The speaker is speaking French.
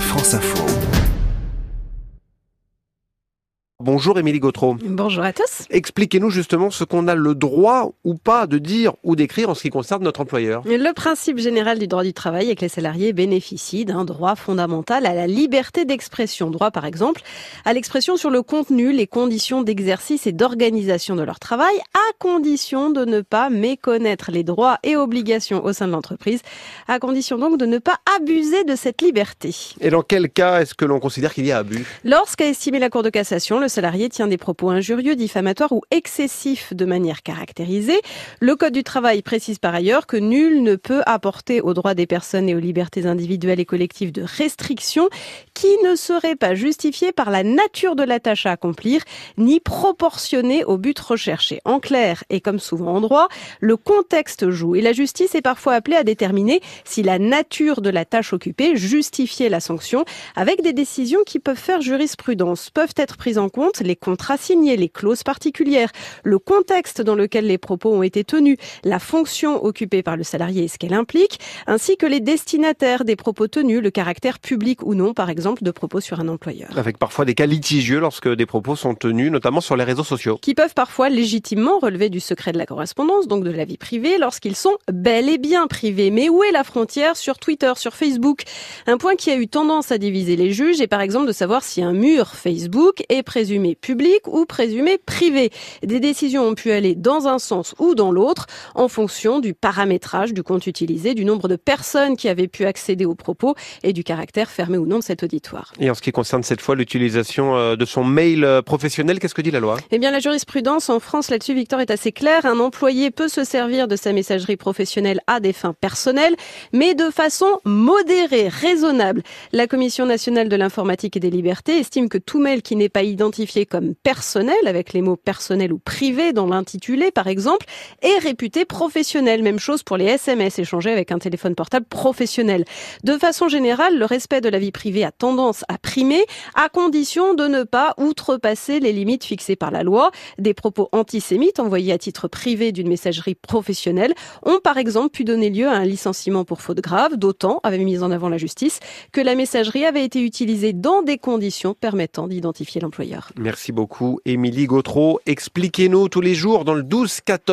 France Info. Bonjour Émilie Gautreau. Bonjour à tous. Expliquez-nous justement ce qu'on a le droit ou pas de dire ou d'écrire en ce qui concerne notre employeur. Le principe général du droit du travail est que les salariés bénéficient d'un droit fondamental à la liberté d'expression. Droit par exemple à l'expression sur le contenu, les conditions d'exercice et d'organisation de leur travail, à condition de ne pas méconnaître les droits et obligations au sein de l'entreprise, à condition donc de ne pas abuser de cette liberté. Et dans quel cas est-ce que l'on considère qu'il y a abus? Lorsqu'a estimé la Cour de cassation, le salarié tient des propos injurieux, diffamatoires ou excessifs de manière caractérisée. Le Code du travail précise par ailleurs que nul ne peut apporter aux droits des personnes et aux libertés individuelles et collectives de restrictions qui ne seraient pas justifiées par la nature de la tâche à accomplir ni proportionnées au but recherché. En clair, et comme souvent en droit, le contexte joue et la justice est parfois appelée à déterminer si la nature de la tâche occupée justifiait la sanction avec des décisions qui peuvent faire jurisprudence, peuvent être prises en compte les contrats signés, les clauses particulières, le contexte dans lequel les propos ont été tenus, la fonction occupée par le salarié et ce qu'elle implique, ainsi que les destinataires des propos tenus, le caractère public ou non, par exemple, de propos sur un employeur. Avec parfois des cas litigieux lorsque des propos sont tenus, notamment sur les réseaux sociaux. Qui peuvent parfois légitimement relever du secret de la correspondance, donc de la vie privée, lorsqu'ils sont bel et bien privés. Mais où est la frontière? Sur Twitter, sur Facebook Un point qui a eu tendance à diviser les juges est par exemple de savoir si un mur Facebook est présumé public ou présumé privé. Des décisions ont pu aller dans un sens ou dans l'autre en fonction du paramétrage du compte utilisé, du nombre de personnes qui avaient pu accéder aux propos et du caractère fermé ou non de cet auditoire. Et en ce qui concerne cette fois l'utilisation euh, de son mail euh, professionnel, qu'est-ce que dit la loi? Eh bien, la jurisprudence en France là-dessus, Victor, est assez claire. Un employé peut se servir de sa messagerie professionnelle à des fins personnelles, mais de façon modérée, raisonnable. La Commission nationale de l'informatique et des libertés estime que tout mail qui n'est pas comme personnel, avec les mots personnel ou privé dans l'intitulé par exemple, est réputé professionnel. Même chose pour les SMS échangés avec un téléphone portable professionnel. De façon générale, le respect de la vie privée a tendance à primer, à condition de ne pas outrepasser les limites fixées par la loi. Des propos antisémites envoyés à titre privé d'une messagerie professionnelle ont par exemple pu donner lieu à un licenciement pour faute grave, d'autant, avait mis en avant la justice, que la messagerie avait été utilisée dans des conditions permettant d'identifier l'employeur. Merci beaucoup, Émilie Gautreau. Expliquez-nous tous les jours dans le 12-14.